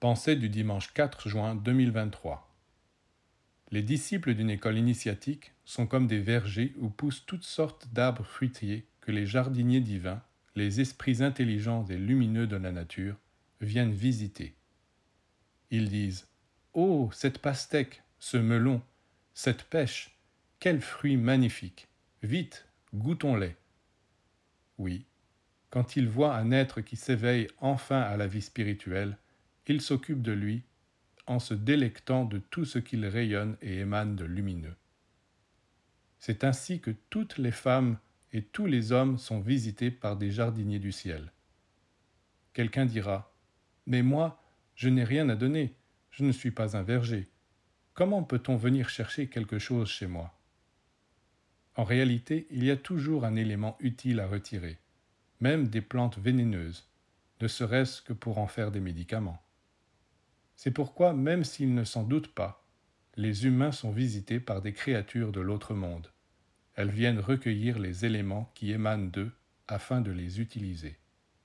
Pensée du dimanche 4 juin 2023. Les disciples d'une école initiatique sont comme des vergers où poussent toutes sortes d'arbres fruitiers que les jardiniers divins, les esprits intelligents et lumineux de la nature, viennent visiter. Ils disent Oh, cette pastèque, ce melon, cette pêche, quels fruits magnifiques Vite, goûtons-les. Oui, quand ils voient un être qui s'éveille enfin à la vie spirituelle, il s'occupe de lui en se délectant de tout ce qu'il rayonne et émane de lumineux. C'est ainsi que toutes les femmes et tous les hommes sont visités par des jardiniers du ciel. Quelqu'un dira Mais moi, je n'ai rien à donner, je ne suis pas un verger. Comment peut-on venir chercher quelque chose chez moi? En réalité, il y a toujours un élément utile à retirer, même des plantes vénéneuses, ne serait-ce que pour en faire des médicaments. C'est pourquoi, même s'ils ne s'en doutent pas, les humains sont visités par des créatures de l'autre monde. Elles viennent recueillir les éléments qui émanent d'eux afin de les utiliser.